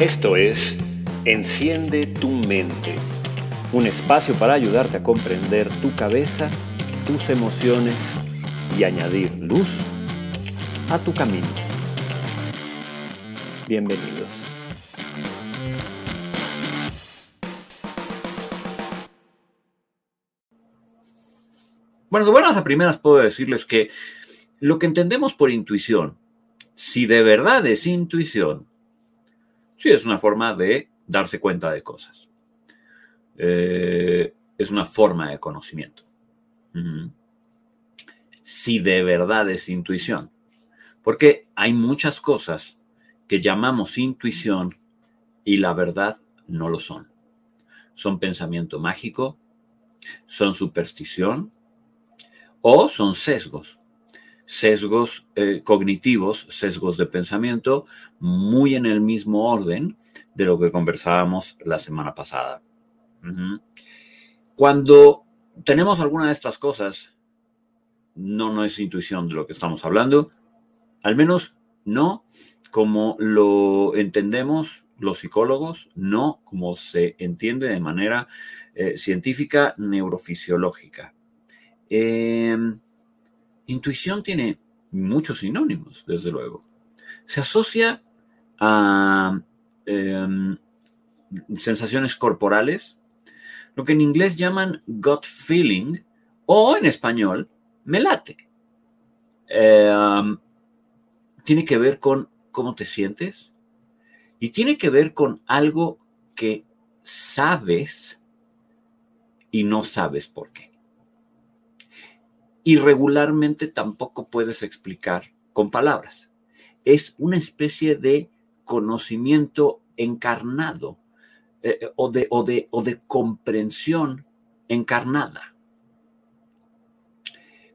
Esto es Enciende tu mente, un espacio para ayudarte a comprender tu cabeza, tus emociones y añadir luz a tu camino. Bienvenidos. Bueno, de buenas a primeras puedo decirles que lo que entendemos por intuición, si de verdad es intuición, sí es una forma de darse cuenta de cosas. Eh, es una forma de conocimiento. Si de verdad es intuición. Porque hay muchas cosas que llamamos intuición y la verdad no lo son. Son pensamiento mágico, son superstición, o son sesgos, sesgos eh, cognitivos, sesgos de pensamiento, muy en el mismo orden de lo que conversábamos la semana pasada. Cuando tenemos alguna de estas cosas, no, no es intuición de lo que estamos hablando, al menos no como lo entendemos los psicólogos, no como se entiende de manera eh, científica neurofisiológica. Em, intuición tiene muchos sinónimos, desde luego. Se asocia a em, sensaciones corporales, lo que en inglés llaman gut feeling, o en español, me late. Em, tiene que ver con cómo te sientes y tiene que ver con algo que sabes y no sabes por qué y regularmente tampoco puedes explicar con palabras. Es una especie de conocimiento encarnado eh, eh, o, de, o, de, o de comprensión encarnada.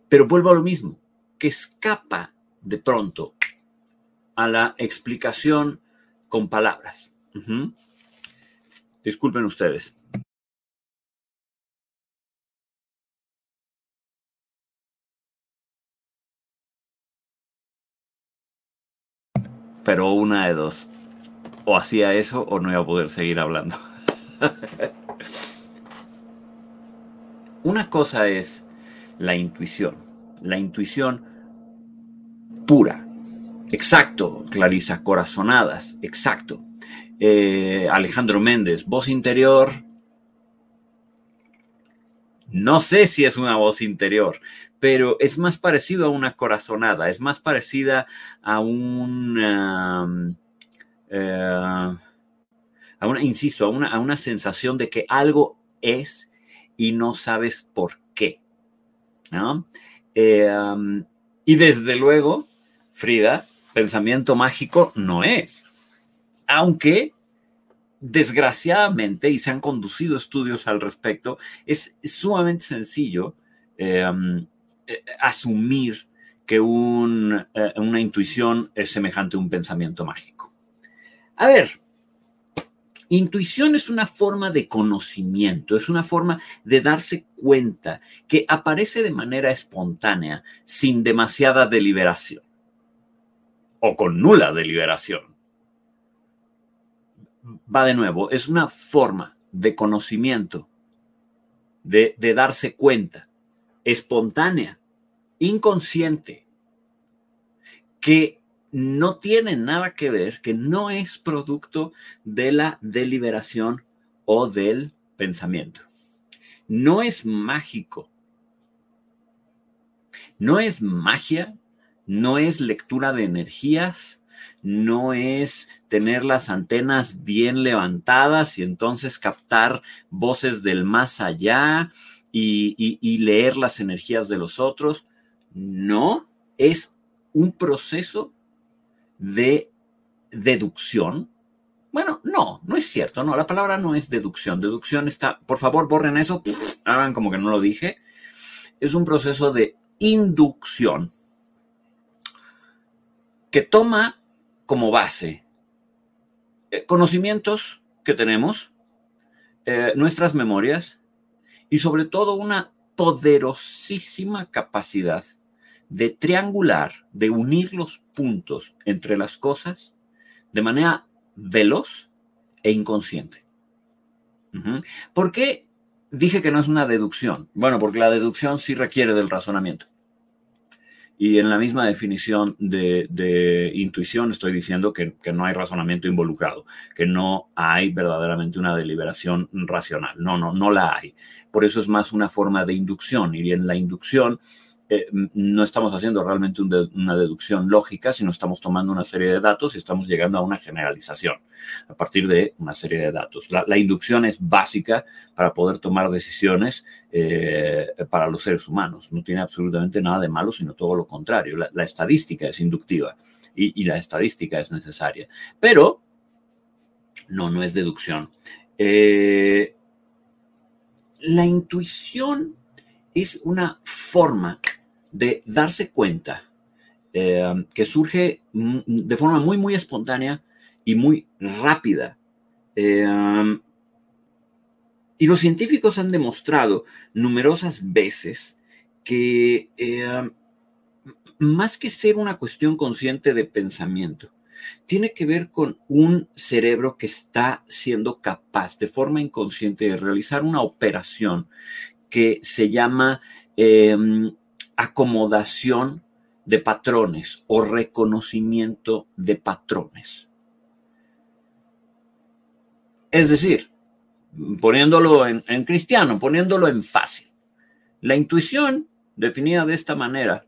Pero vuelvo a lo mismo, que escapa de pronto a la explicación con palabras. Disculpen ustedes. Pero una de dos. O hacía eso o no iba a poder seguir hablando. una cosa es la intuición, la intuición pura. Exacto, Clarisa, corazonadas, exacto. Eh, Alejandro Méndez, voz interior. No sé si es una voz interior, pero es más parecido a una corazonada, es más parecida a un, eh, a una, insisto, a una, a una sensación de que algo es y no sabes por qué. Eh, y desde luego, Frida, pensamiento mágico no es. Aunque, desgraciadamente, y se han conducido estudios al respecto, es, sumamente sencillo eh, eh, asumir que eh, una intuición es semejante a un pensamiento mágico. A ver, intuición es una forma de conocimiento, es una forma de darse cuenta que aparece de manera espontánea, sin demasiada deliberación o con nula deliberación. Va de nuevo, es una forma de conocimiento, de, de darse cuenta, espontánea, inconsciente que no tiene nada que ver, que no es producto de la deliberación o del pensamiento. No es mágico. No es magia, no es lectura de energías, no es tener las antenas bien levantadas y entonces captar voces del más allá y, leer las energías de los otros. No, es un proceso de deducción. Bueno, no, no es cierto, no, la palabra no es deducción. Deducción está, por favor, borren eso, hagan como que no lo dije. Es un proceso de inducción que toma como base eh, conocimientos que tenemos, eh, nuestras memorias y sobre todo una poderosísima capacidad de triangular, de unir los puntos entre las cosas de manera veloz e inconsciente. ¿Por qué dije que no es una deducción? Bueno, porque la deducción sí requiere del razonamiento. Y en la misma definición de, intuición estoy diciendo que, no hay razonamiento involucrado, que no hay verdaderamente una deliberación racional. No, no, no la hay. Por eso es más una forma de inducción. Y en la inducción eh, no estamos haciendo realmente una deducción lógica, sino estamos tomando una serie de datos y estamos llegando a una generalización a partir de una serie de datos. La, inducción es básica para poder tomar decisiones eh, para los seres humanos. No tiene absolutamente nada de malo, sino todo lo contrario. La, estadística es inductiva y, la estadística es necesaria. Pero no, no es deducción. Eh, la intuición es una forma de darse cuenta eh, que surge de forma muy, muy espontánea y muy rápida. Eh, y los científicos han demostrado numerosas veces que eh, más que ser una cuestión consciente de pensamiento, tiene que ver con un cerebro que está siendo capaz de forma inconsciente de realizar una operación que se llama acomodación de patrones o reconocimiento de patrones. Es decir, poniéndolo en, cristiano, poniéndolo en fácil, la intuición, definida de esta manera,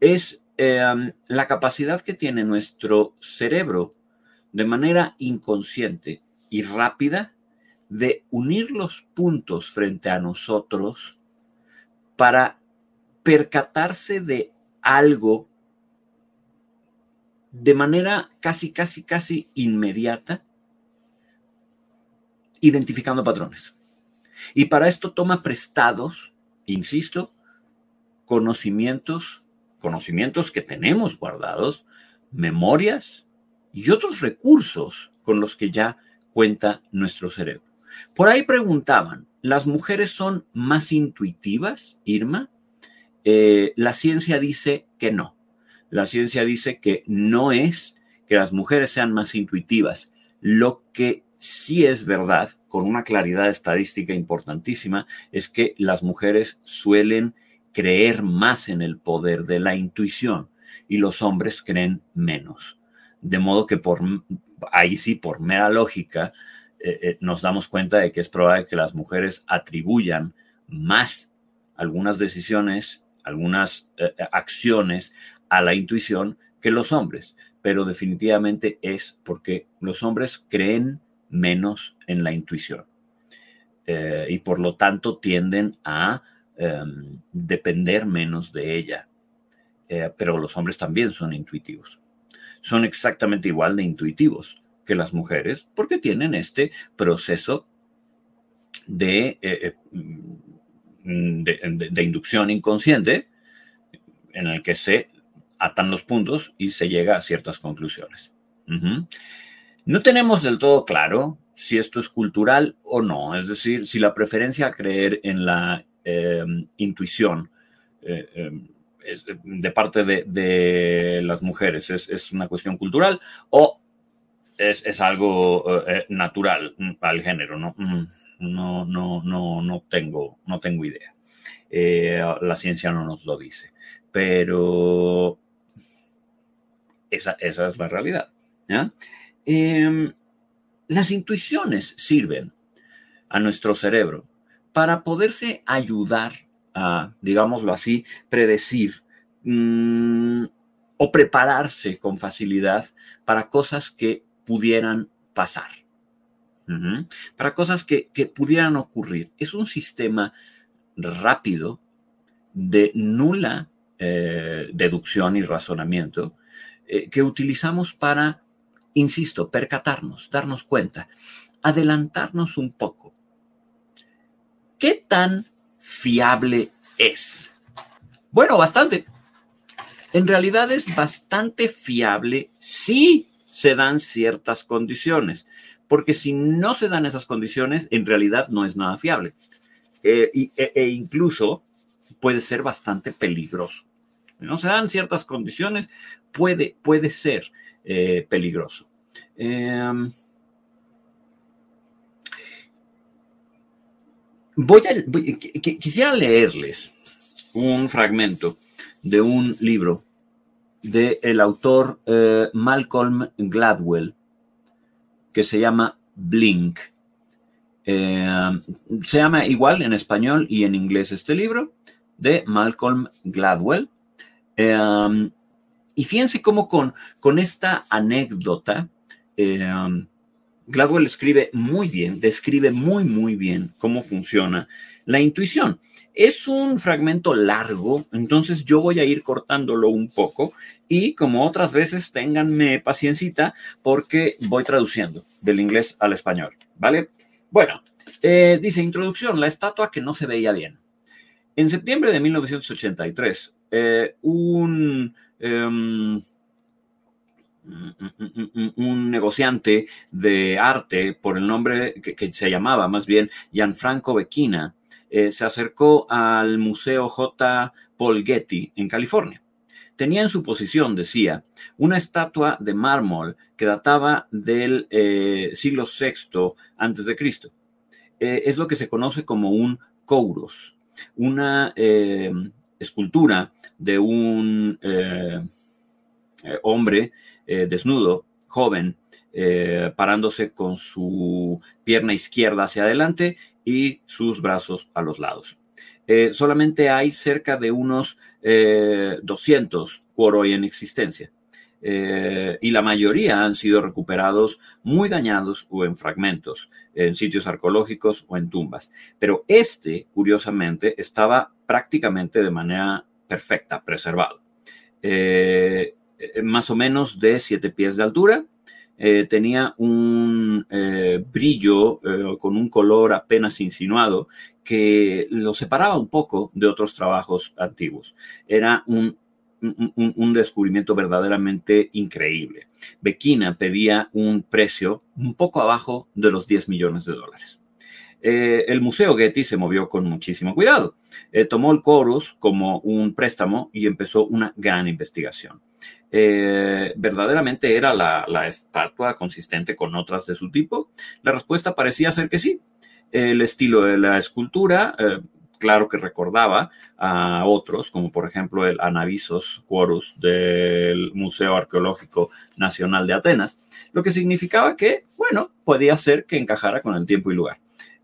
es em, la capacidad que tiene nuestro cerebro de manera inconsciente y rápida de unir los puntos frente a nosotros para percatarse de algo de manera casi, casi, casi inmediata, identificando patrones. Y para esto toma prestados, insisto, conocimientos, conocimientos que tenemos guardados, memorias y otros recursos con los que ya cuenta nuestro cerebro. Por ahí preguntaban, ¿las mujeres son más intuitivas, Irma? Eh, la ciencia dice que no. La ciencia dice que no es que las mujeres sean más intuitivas. Lo que sí es verdad, con una claridad estadística importantísima, es que las mujeres suelen creer más en el poder de la intuición y los hombres creen menos. De modo que por ahí sí, por mera lógica, eh, eh, nos damos cuenta de que es probable que las mujeres atribuyan más algunas decisiones algunas eh, eh, acciones a la intuición que los hombres, pero definitivamente es porque los hombres creen menos en la intuición eh, y por lo tanto tienden a em, depender menos de ella. pero los hombres también son intuitivos. Son exactamente igual de intuitivos que las mujeres porque tienen este proceso de Mm, de, inducción inconsciente en el que se atan los puntos y se llega a ciertas conclusiones. No tenemos del todo claro si esto es cultural o no, es decir, si la preferencia a creer en la em, intuición eh, em, de parte de, las mujeres es, una cuestión cultural o es, algo eh, natural al género, ¿no? Mm no, no, no, no, tengo, no tengo idea. Eh, la ciencia no nos lo dice, pero esa, esa es la realidad. Em, las intuiciones sirven a nuestro cerebro para poderse ayudar a, digámoslo así, predecir mm, o prepararse con facilidad para cosas que pudieran pasar para cosas que, pudieran ocurrir. Es un sistema rápido de nula eh, deducción y razonamiento eh, que utilizamos para, insisto, percatarnos, darnos cuenta, adelantarnos un poco. ¿Qué tan fiable es? Bueno, bastante. En realidad es bastante fiable si se dan ciertas condiciones porque si no se dan esas condiciones, en realidad no es nada fiable. Eh, y, e, e, incluso puede ser bastante peligroso. Si No se dan ciertas condiciones, puede, puede ser eh, peligroso. Em, voy a, quisiera leerles un fragmento de un libro del de autor eh, Malcolm Gladwell, que se llama Blink. Eh, se llama igual en español y en inglés este libro de Malcolm Gladwell. Eh, y fíjense cómo con, con esta anécdota, Gladwell escribe muy bien, describe muy, muy bien cómo funciona la intuición. Es un fragmento largo, entonces yo voy a ir cortándolo un poco y como otras veces, ténganme paciencita porque voy traduciendo del inglés al español, ¿vale? Bueno, eh, dice introducción, la estatua que no se veía bien. En septiembre de 1983, eh, un... Em, un negociante de arte por el nombre que, se llamaba más bien Gianfranco Becchina, eh, se acercó al Museo J. Paul Getty en California. Tenía en su posición, decía, una estatua de mármol que databa del eh, siglo VI antes de Cristo. Eh, es lo que se conoce como un kouros, una escultura de un hombre desnudo, joven, parándose con su pierna izquierda hacia adelante y sus brazos a los lados. Eh, solamente hay cerca de unos 200 por hoy en existencia. y la mayoría han sido recuperados muy dañados o en fragmentos, en sitios arqueológicos o en tumbas. Pero este, curiosamente, estaba prácticamente de manera perfecta, preservado. Eh, más o menos de siete pies de altura. Eh, tenía un eh, brillo con un color apenas insinuado que lo separaba un poco de otros trabajos antiguos. Era un, descubrimiento verdaderamente increíble. Bequina pedía un precio un poco abajo de los 10 millones de dólares. el Museo Getty se movió con muchísimo cuidado. tomó el Chorus como un préstamo y empezó una gran investigación. Eh, verdaderamente era la, estatua consistente con otras de su tipo? La respuesta parecía ser que sí. El estilo de la escultura, eh, claro que recordaba a otros, como por ejemplo el Anavisos Quorus del Museo Arqueológico Nacional de Atenas, lo que significaba que, bueno, podía ser que encajara con el tiempo y lugar.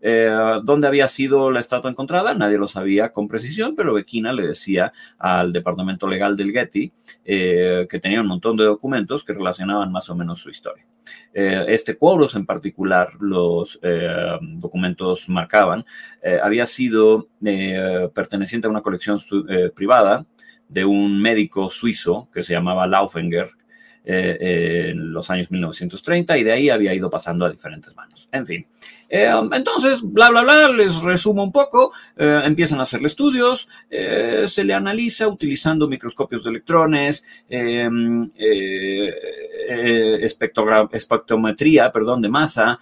Eh, ¿Dónde había sido la estatua encontrada? Nadie lo sabía con precisión, pero Bequina le decía al departamento legal del Getty eh, que tenía un montón de documentos que relacionaban más o menos su historia. Eh, este Quoros en particular, los documentos marcaban, había sido perteneciente a una colección privada de un médico suizo que se llamaba Laufenger, eh, en los años 1930 y de ahí había ido pasando a diferentes manos. En fin, eh, entonces, bla, bla, bla, les resumo un poco, eh, empiezan a hacerle estudios, se le analiza utilizando microscopios de electrones, espectrometría, perdón, de masa,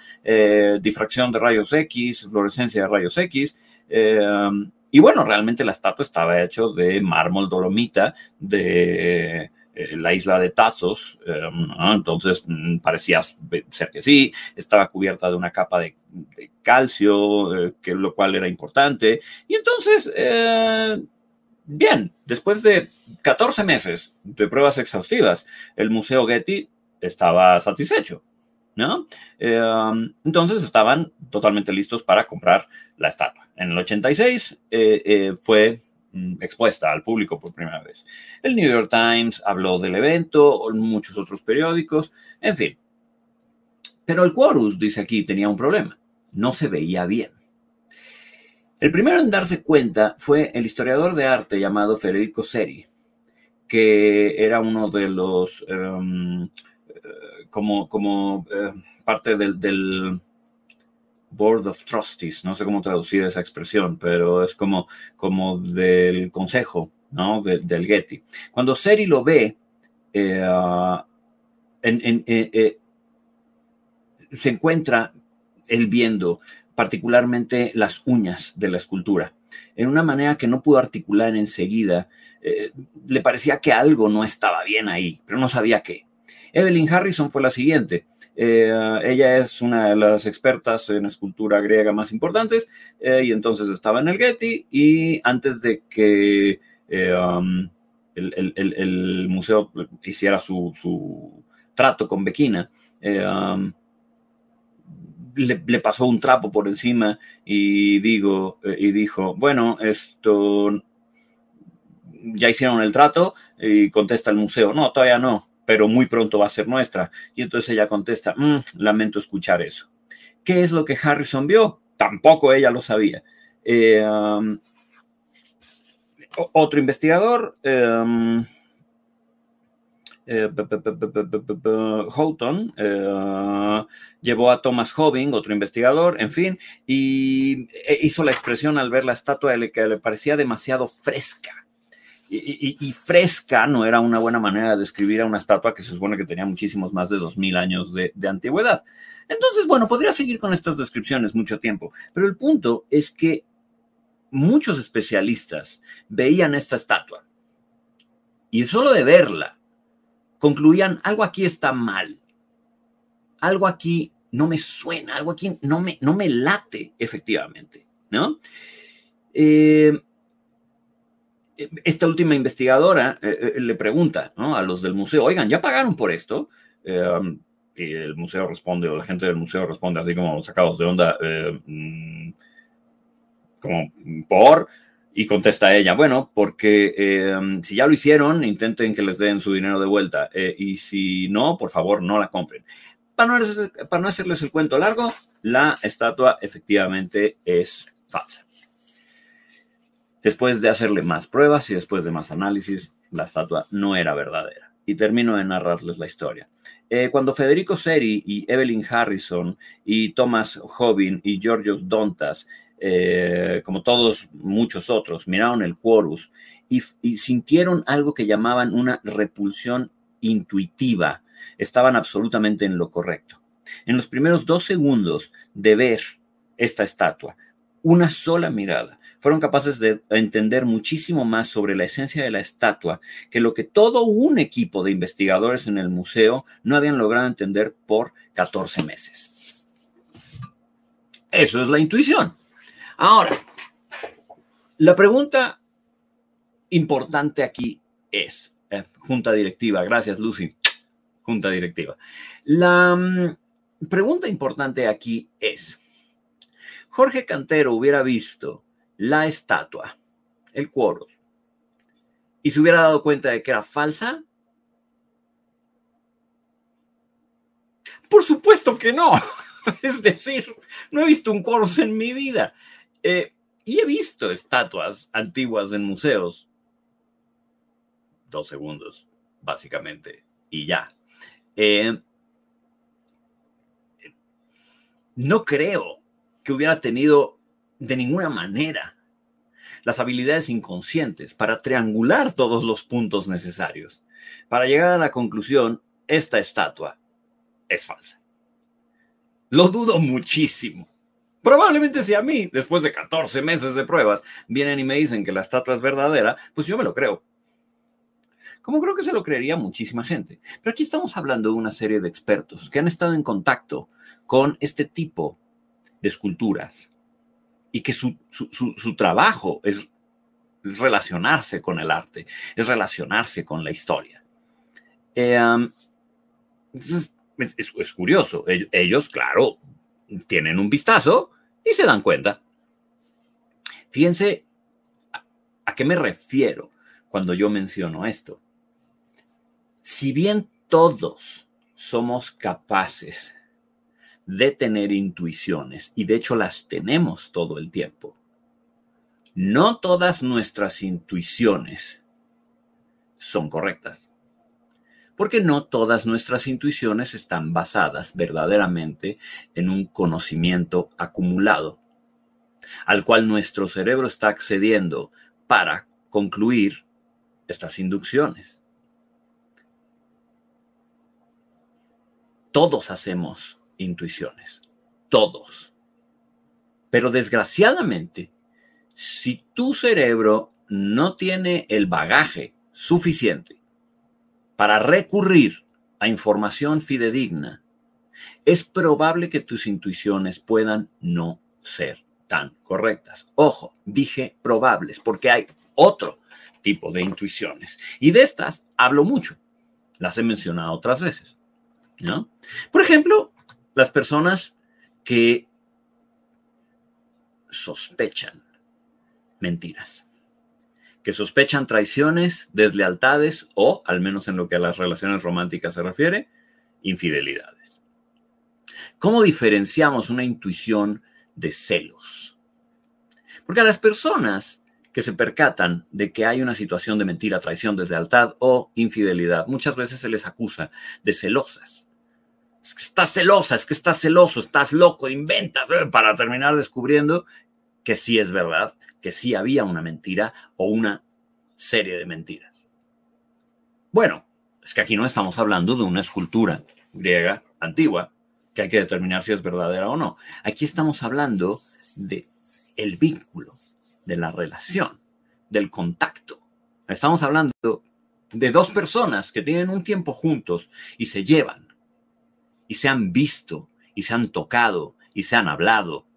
difracción de rayos X, fluorescencia de rayos X, y bueno, realmente la estatua estaba hecho de mármol dolomita, de la isla de Tazos, em, entonces mm, parecía ser que sí, estaba cubierta de una capa de, calcio, eh, que, lo cual era importante. Y entonces, eh, bien, después de 14 meses de pruebas exhaustivas, el Museo Getty estaba satisfecho. ¿No? Em, entonces estaban totalmente listos para comprar la estatua. En el 86 fue Mm, expuesta al público por primera vez. El New York Times habló del evento, muchos otros periódicos, en fin. Pero el Quorus, dice aquí, tenía un problema. No se veía bien. El primero en darse cuenta fue el historiador de arte llamado Federico Seri, que era uno de los, em, eh, como, como eh, parte del Board of Trustees, no sé cómo traducir esa expresión, pero es como, como del consejo, ¿no? del Getty. Cuando Seri lo ve, eh, eh, eh, se encuentra él viendo particularmente las uñas de la escultura, en una manera que no pudo articular enseguida. le parecía que algo no estaba bien ahí, pero no sabía qué. Evelyn Harrison fue la siguiente. Eh, ella es una de las expertas en escultura griega más importantes y entonces estaba en el Getty y antes de que um, el, museo hiciera su, trato con Bequina, um, le, pasó un trapo por encima y, digo, y dijo, bueno, esto ya hicieron el trato y contesta el museo, no, todavía no, pero muy pronto va a ser nuestra. Y entonces ella contesta, mm, lamento escuchar eso. ¿Qué es lo que Harrison vio? Tampoco ella lo sabía. Eh, um, otro investigador, eh, Houghton eh, llevó a Thomas Hobbing, otro investigador, en fin, y e hizo la expresión al ver la estatua de que le parecía demasiado fresca y, fresca no era una buena manera de describir a una estatua que se supone que tenía muchísimos más de 2000 años de, antigüedad. Entonces, bueno, podría seguir con estas descripciones mucho tiempo, pero el punto es que muchos especialistas veían esta estatua y solo de verla concluían, algo aquí está mal, algo aquí no me suena, algo aquí no me, no me late efectivamente, ¿no? Eh, esta última investigadora eh, eh, le pregunta a los del museo, oigan, ¿ya pagaron por esto? Um, y el museo responde, o la gente del museo responde así como sacados de onda, eh, mm, como por, y contesta ella, bueno, porque um, si ya lo hicieron, intenten que les den su dinero de vuelta, y si no, por favor, no la compren. Para no hacerles el cuento largo, la estatua efectivamente es falsa. Después de hacerle más pruebas y después de más análisis, la estatua no era verdadera. Y termino de narrarles la historia. Eh, cuando Federico Seri y Evelyn Harrison y Thomas Hobbin y Georgios Dontas, eh, como todos muchos otros, miraron el Quorus y, y sintieron algo que llamaban una repulsión intuitiva, estaban absolutamente en lo correcto. En los primeros dos segundos de ver esta estatua, una sola mirada, fueron capaces de entender muchísimo más sobre la esencia de la estatua que lo que todo un equipo de investigadores en el museo no habían logrado entender por 14 meses. Eso es la intuición. Ahora, la pregunta importante aquí es, eh, junta directiva, gracias Lucy, junta directiva. La mm, pregunta importante aquí es, Jorge Cantero hubiera visto la estatua, el cuoro, y se hubiera dado cuenta de que era falsa? Por supuesto que no. Es decir, no he visto un Quorus en mi vida. Eh, y he visto estatuas antiguas en museos. Dos segundos, básicamente, y ya. Eh, no creo que hubiera tenido de ninguna manera las habilidades inconscientes para triangular todos los puntos necesarios. Para llegar a la conclusión, esta estatua es falsa. Lo dudo muchísimo. Probablemente si a mí, después de 14 meses de pruebas, vienen y me dicen que la estatua es verdadera, pues yo me lo creo. Como creo que se lo creería muchísima gente. Pero aquí estamos hablando de una serie de expertos que han estado en contacto con este tipo de esculturas, y que su, trabajo es, relacionarse con el arte, es relacionarse con la historia. Eh, es, curioso. Ellos, claro, tienen un vistazo y se dan cuenta. Fíjense a qué me refiero cuando yo menciono esto. Si bien todos somos capaces de tener intuiciones, y de hecho las tenemos todo el tiempo. No todas nuestras intuiciones son correctas, porque no todas nuestras intuiciones están basadas verdaderamente en un conocimiento acumulado, al cual nuestro cerebro está accediendo para concluir estas inducciones. Todos hacemos intuiciones. Todos. Pero desgraciadamente, si tu cerebro no tiene el bagaje suficiente para recurrir a información fidedigna, es probable que tus intuiciones puedan no ser tan correctas. Ojo, dije probables, porque hay otro tipo de intuiciones. Y de estas hablo mucho. Las he mencionado otras veces. ¿no? Por ejemplo, las personas que sospechan mentiras, que sospechan traiciones, deslealtades o, al menos en lo que a las relaciones románticas se refiere, infidelidades. ¿Cómo diferenciamos una intuición de celos? Porque a las personas que se percatan de que hay una situación de mentira, traición, deslealtad o infidelidad, muchas veces se les acusa de celosas. Es que estás celosa, es que estás celoso, estás loco, inventas, eh, para terminar descubriendo que sí es verdad, que sí había una mentira o una serie de mentiras. Bueno, es que aquí no estamos hablando de una escultura griega antigua que hay que determinar si es verdadera o no. Aquí estamos hablando de el vínculo de la relación, del contacto. Estamos hablando de dos personas que tienen un tiempo juntos y se llevan, y se han visto, y se han tocado, y se han hablado.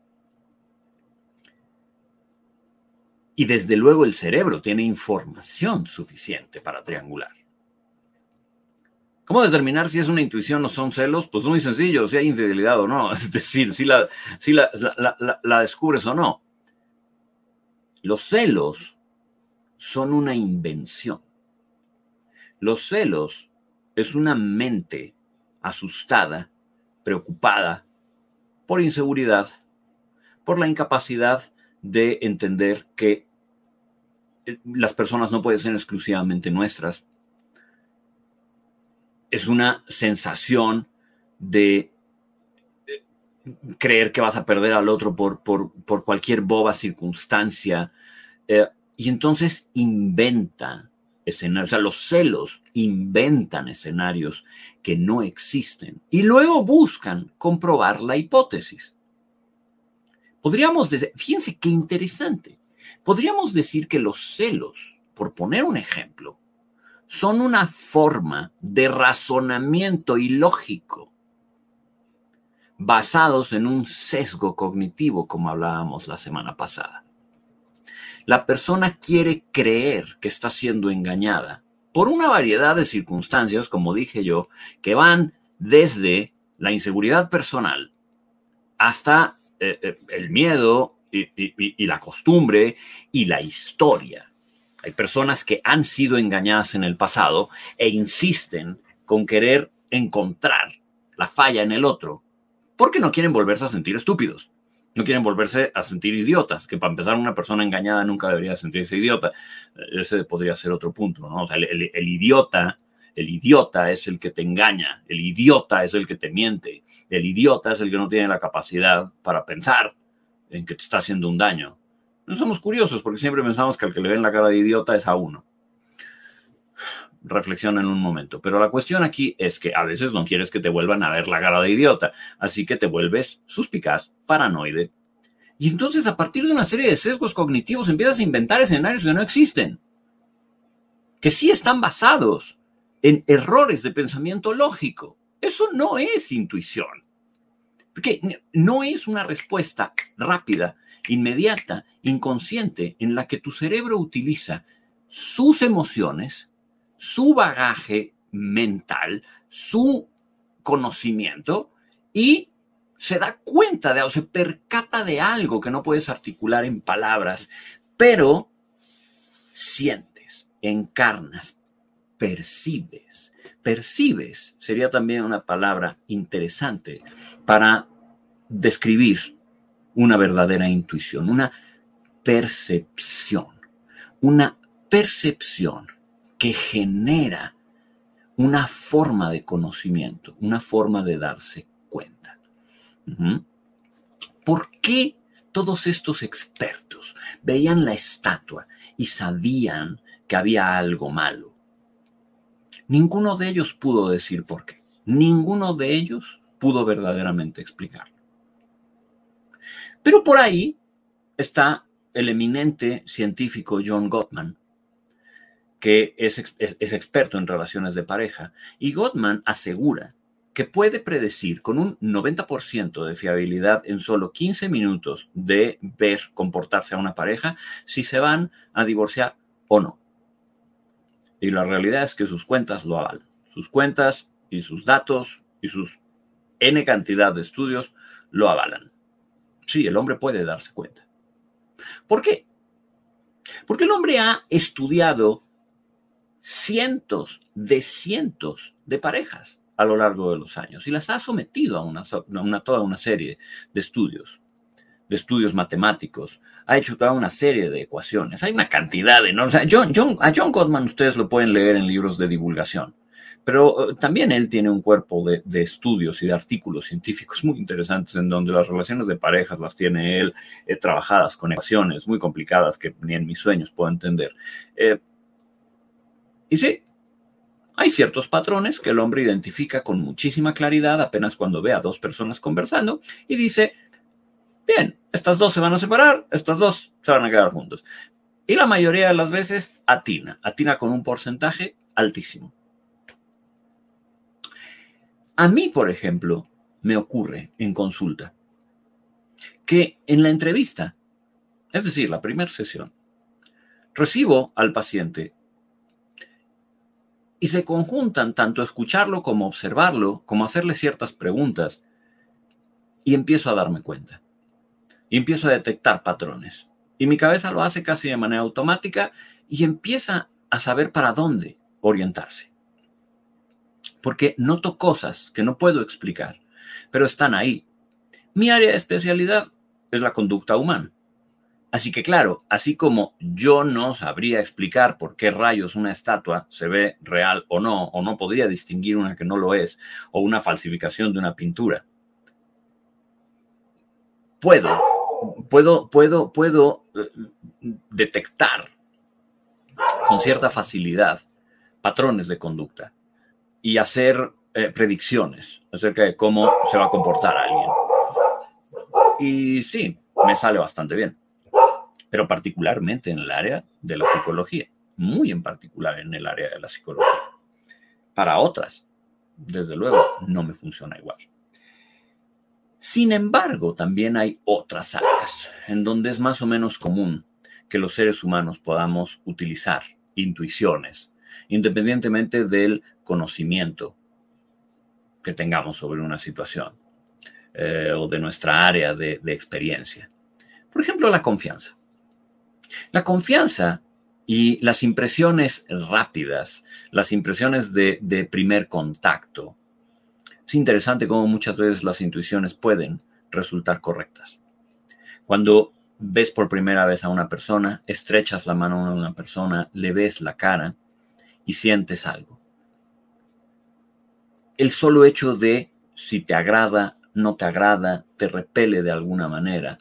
Y desde luego el cerebro tiene información suficiente para triangular. ¿Cómo determinar si es una intuición o son celos? Pues muy sencillo, si hay infidelidad o no. Es decir, si la, si la, la descubres o no. Los celos son una invención. Los celos es una mente asustada, preocupada por inseguridad, por la incapacidad de entender que eh, las personas no pueden ser exclusivamente nuestras. Es una sensación de creer que vas a perder al otro por, por, cualquier boba circunstancia. Eh, y entonces inventa escenarios, o sea, los celos inventan escenarios que no existen y luego buscan comprobar la hipótesis. Podríamos decir, fíjense qué interesante, podríamos decir que los celos, por poner un ejemplo, son una forma de razonamiento ilógico basados en un sesgo cognitivo, como hablábamos la semana pasada. La persona quiere creer que está siendo engañada por una variedad de circunstancias, como dije yo, que van desde la inseguridad personal hasta eh, eh, el miedo y la costumbre y la historia. Hay personas que han sido engañadas en el pasado e insisten con querer encontrar la falla en el otro porque no quieren volverse a sentir estúpidos. No quieren volverse a sentir idiotas, que para empezar una persona engañada nunca debería sentirse idiota. Ese podría ser otro punto, ¿no? O sea, el, idiota, el idiota es el que te engaña, el idiota es el que te miente, el idiota es el que no tiene la capacidad para pensar en que te está haciendo un daño. No somos curiosos porque siempre pensamos que al que le ven la cara de idiota es a uno reflexiona en un momento. Pero la cuestión aquí es que a veces no quieres que te vuelvan a ver la cara de idiota, así que te vuelves suspicaz, paranoide. Y entonces a partir de una serie de sesgos cognitivos empiezas a inventar escenarios que no existen, que sí están basados en errores de pensamiento lógico. Eso no es intuición, porque no es una respuesta rápida, inmediata, inconsciente, en la que tu cerebro utiliza sus emociones su bagaje mental, su conocimiento y se da cuenta de o se percata de algo que no puedes articular en palabras, pero sientes, encarnas, percibes. Percibes sería también una palabra interesante para describir una verdadera intuición, una percepción, una percepción que genera una forma de conocimiento, una forma de darse cuenta. ¿Por qué todos estos expertos veían la estatua y sabían que había algo malo? Ninguno de ellos pudo decir por qué. Ninguno de ellos pudo verdaderamente explicarlo. Pero por ahí está el eminente científico John Gottman, que es, es, experto en relaciones de pareja, y Gottman asegura que puede predecir con un 90% de fiabilidad en solo 15 minutos de ver comportarse a una pareja si se van a divorciar o no. Y la realidad es que sus cuentas lo avalan. Sus cuentas y sus datos y sus N cantidad de estudios lo avalan. Sí, el hombre puede darse cuenta. ¿Por qué? Porque el hombre ha estudiado cientos de cientos de parejas a lo largo de los años y las ha sometido a una, toda una serie de estudios, de estudios matemáticos, ha hecho toda una serie de ecuaciones. Hay una cantidad de... O John, a John Gottman ustedes lo pueden leer en libros de divulgación, pero eh, también él tiene un cuerpo de, estudios y de artículos científicos muy interesantes en donde las relaciones de parejas las tiene él eh, trabajadas con ecuaciones muy complicadas que ni en mis sueños puedo entender. Eh, y sí, hay ciertos patrones que el hombre identifica con muchísima claridad apenas cuando ve a dos personas conversando y dice, bien, estas dos se van a separar, estas dos se van a quedar juntos. Y la mayoría de las veces atina, atina con un porcentaje altísimo. A mí, por ejemplo, me ocurre en consulta que en la entrevista, es decir, la primera sesión, recibo al paciente y se conjuntan tanto escucharlo como observarlo, como hacerle ciertas preguntas, y empiezo a darme cuenta. Y empiezo a detectar patrones. Y mi cabeza lo hace casi de manera automática y empieza a saber para dónde orientarse. Porque noto cosas que no puedo explicar, pero están ahí. Mi área de especialidad es la conducta humana. Así que claro, así como yo no sabría explicar por qué rayos una estatua se ve real o no, o no podría distinguir una que no lo es, o una falsificación de una pintura, puedo, puedo, puedo, puedo eh, detectar con cierta facilidad patrones de conducta y hacer eh, predicciones acerca de cómo se va a comportar alguien. Y sí, me sale bastante bien pero particularmente en el área de la psicología, muy en particular en el área de la psicología. Para otras, desde luego, no me funciona igual. Sin embargo, también hay otras áreas en donde es más o menos común que los seres humanos podamos utilizar intuiciones, independientemente del conocimiento que tengamos sobre una situación eh, o de nuestra área de experiencia. Por ejemplo, la confianza. La confianza y las impresiones rápidas, las impresiones de, primer contacto. Es interesante cómo muchas veces las intuiciones pueden resultar correctas. Cuando ves por primera vez a una persona, estrechas la mano a una persona, le ves la cara y sientes algo. El solo hecho de si te agrada, no te agrada, te repele de alguna manera,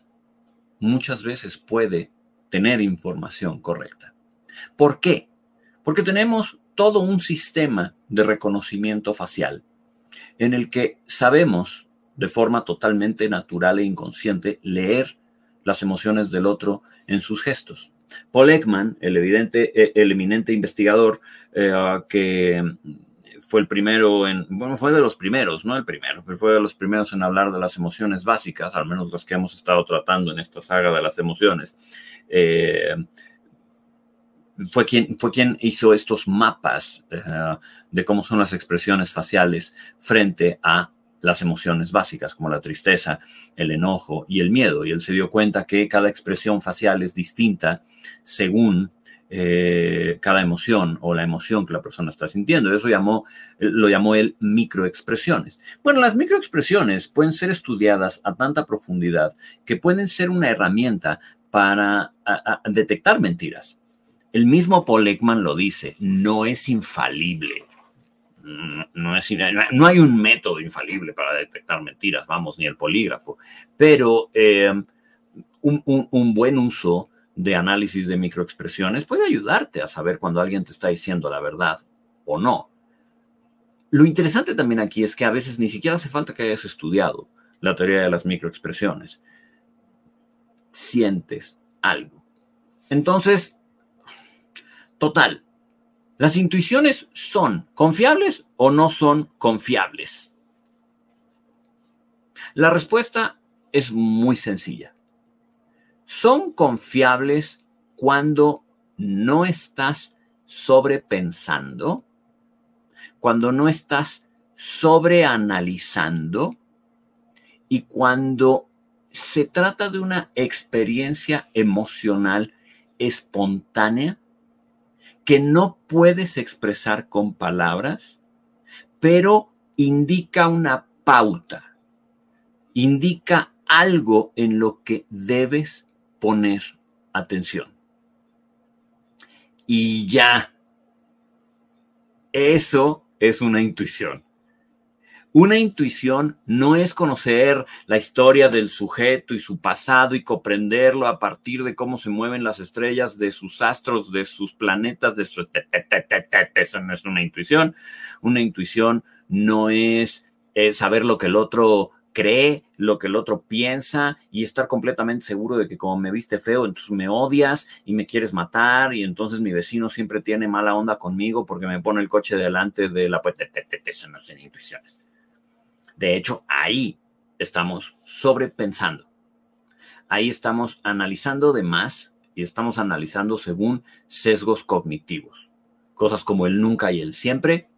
muchas veces puede tener información correcta. ¿Por qué? Porque tenemos todo un sistema de reconocimiento facial en el que sabemos de forma totalmente natural e inconsciente leer las emociones del otro en sus gestos. Paul Ekman, el, evidente, eh, el eminente investigador eh, que fue el primero en, bueno, fue de los primeros, no el primero, pero fue de los primeros en hablar de las emociones básicas, al menos las que hemos estado tratando en esta saga de las emociones. Eh, fue quien, fue quien hizo estos mapas eh, de cómo son las expresiones faciales frente a las emociones básicas como la tristeza, el enojo y el miedo. Y él se dio cuenta que cada expresión facial es distinta según eh, cada emoción o la emoción que la persona está sintiendo. Eso llamó, lo llamó él microexpresiones. Bueno, las microexpresiones pueden ser estudiadas a tanta profundidad que pueden ser una herramienta para detectar mentiras. El mismo Paul Ekman lo dice, no es infalible. No, es, no hay un método infalible para detectar mentiras, vamos, ni el polígrafo, pero eh, un, un buen uso de análisis de microexpresiones puede ayudarte a saber cuando alguien te está diciendo la verdad o no. Lo interesante también aquí es que a veces ni siquiera hace falta que hayas estudiado la teoría de las microexpresiones. Sientes algo. Entonces, total, ¿Las intuiciones son confiables o no son confiables? La respuesta es muy sencilla. Son confiables cuando no estás sobrepensando, cuando no estás sobreanalizando y cuando se trata de una experiencia emocional espontánea que no puedes expresar con palabras, pero indica una pauta, indica algo en lo que debes poner atención. Y ya, eso es una intuición. Una intuición no es conocer la historia del sujeto y su pasado y comprenderlo a partir de cómo se mueven las estrellas, de sus astros, de sus planetas, de su... Eso no es una intuición. Una intuición no es saber lo que el otro cree, lo que el otro piensa y estar completamente seguro de que como me viste feo, entonces me odias y me quieres matar y entonces mi vecino siempre tiene mala onda conmigo porque me pone el coche delante de la... Eso no son intuiciones. De hecho, ahí estamos sobrepensando. Ahí estamos analizando de más y estamos analizando según sesgos cognitivos. Cosas como el nunca y el siempre,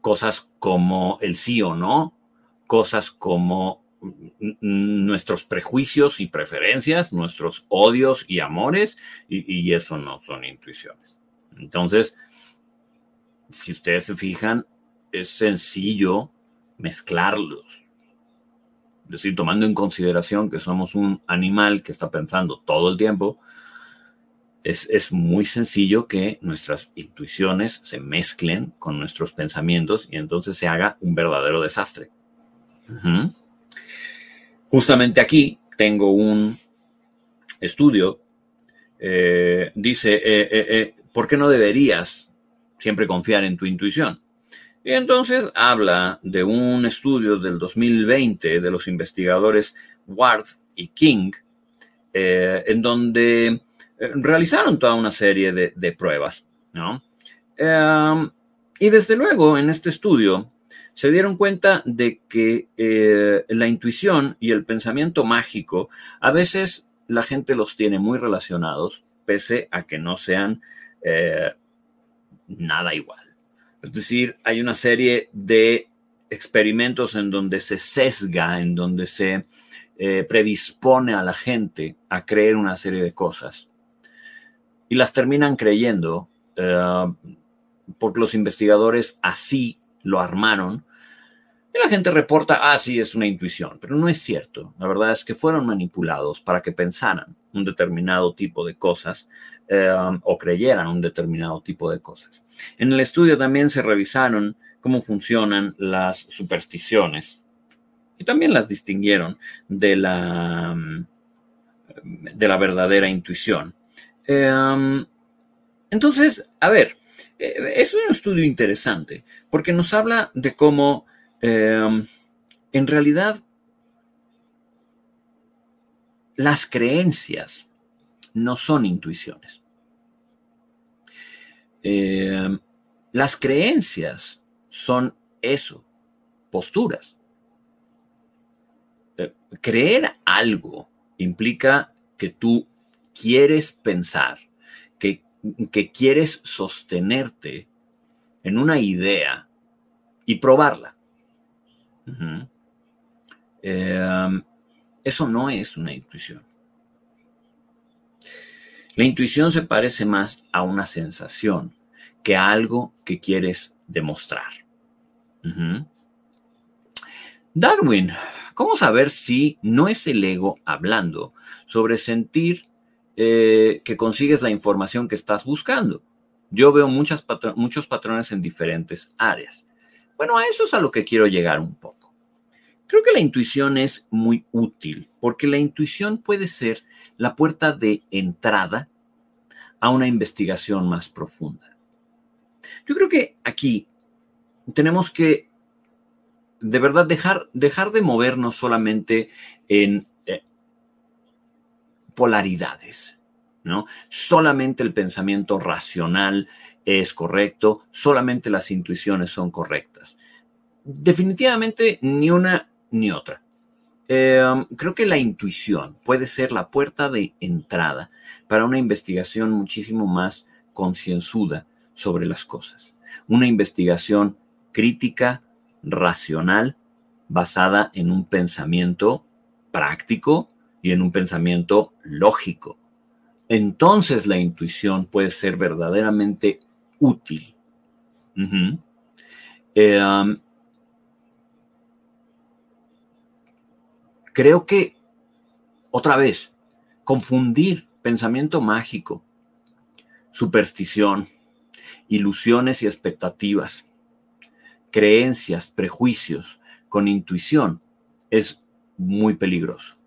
cosas como el sí o no, cosas como nuestros prejuicios y preferencias, nuestros odios y amores, y, eso no son intuiciones. Entonces, si ustedes se fijan, es sencillo mezclarlos. Es decir, tomando en consideración que somos un animal que está pensando todo el tiempo, es, muy sencillo que nuestras intuiciones se mezclen con nuestros pensamientos y entonces se haga un verdadero desastre. Justamente aquí tengo un estudio. Eh, dice, eh, eh, ¿por qué no deberías siempre confiar en tu intuición? Y entonces habla de un estudio del 2020 de los investigadores Ward y King, en donde realizaron toda una serie de, pruebas, em, y desde luego en este estudio se dieron cuenta de que eh, la intuición y el pensamiento mágico a veces la gente los tiene muy relacionados, pese a que no sean nada igual. Es decir, hay una serie de experimentos en donde se sesga, en donde se eh, predispone a la gente a creer una serie de cosas. Y las terminan creyendo eh, porque los investigadores así lo armaron. Y la gente reporta, ah, sí, es una intuición, pero no es cierto. La verdad es que fueron manipulados para que pensaran un determinado tipo de cosas eh, o creyeran un determinado tipo de cosas. En el estudio también se revisaron cómo funcionan las supersticiones y también las distinguieron de la, de la verdadera intuición. Em, entonces, a ver, eh, es un estudio interesante porque nos habla de cómo em, en realidad las creencias no son intuiciones. Eh, las creencias son eso, posturas. Eh, creer algo implica que tú quieres pensar, que, quieres sostenerte en una idea y probarla. Eh, eso no es una intuición. La intuición se parece más a una sensación que a algo que quieres demostrar. Darwin, ¿cómo saber si no es el ego hablando sobre sentir eh, que consigues la información que estás buscando? Yo veo muchos patrones en diferentes áreas. Bueno, a eso es a lo que quiero llegar un poco. Creo que la intuición es muy útil porque la intuición puede ser la puerta de entrada a una investigación más profunda. Yo creo que aquí tenemos que de verdad dejar, dejar de movernos solamente en polaridades. ¿no? Solamente el pensamiento racional es correcto, solamente las intuiciones son correctas. Definitivamente ni una ni otra. Em, creo que la intuición puede ser la puerta de entrada para una investigación muchísimo más concienzuda sobre las cosas. Una investigación crítica, racional, basada en un pensamiento práctico y en un pensamiento lógico. Entonces la intuición puede ser verdaderamente útil. Em, creo que, otra vez, confundir pensamiento mágico, superstición, ilusiones y expectativas, creencias, prejuicios con intuición es muy peligroso.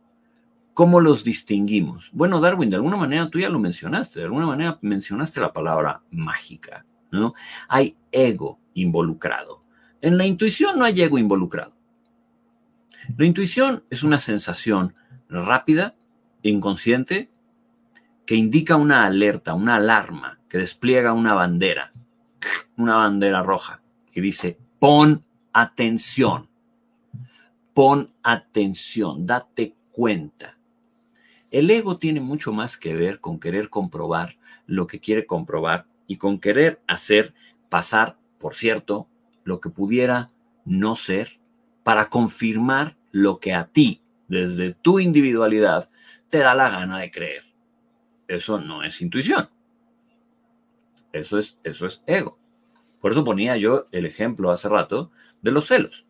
¿Cómo los distinguimos? Bueno, Darwin, de alguna manera tú ya lo mencionaste, de alguna manera mencionaste la palabra mágica, ¿no? Hay ego involucrado. En la intuición no hay ego involucrado. La intuición es una sensación rápida, inconsciente, que indica una alerta, una alarma, que despliega una bandera, una bandera roja, y dice, pon atención, pon atención, date cuenta. El ego tiene mucho más que ver con querer comprobar lo que quiere comprobar y con querer hacer pasar, por cierto, lo que pudiera no ser para confirmar lo que a ti, desde tu individualidad, te da la gana de creer. Eso no es intuición. Eso es, eso es ego. Por eso ponía yo el ejemplo hace rato de los celos.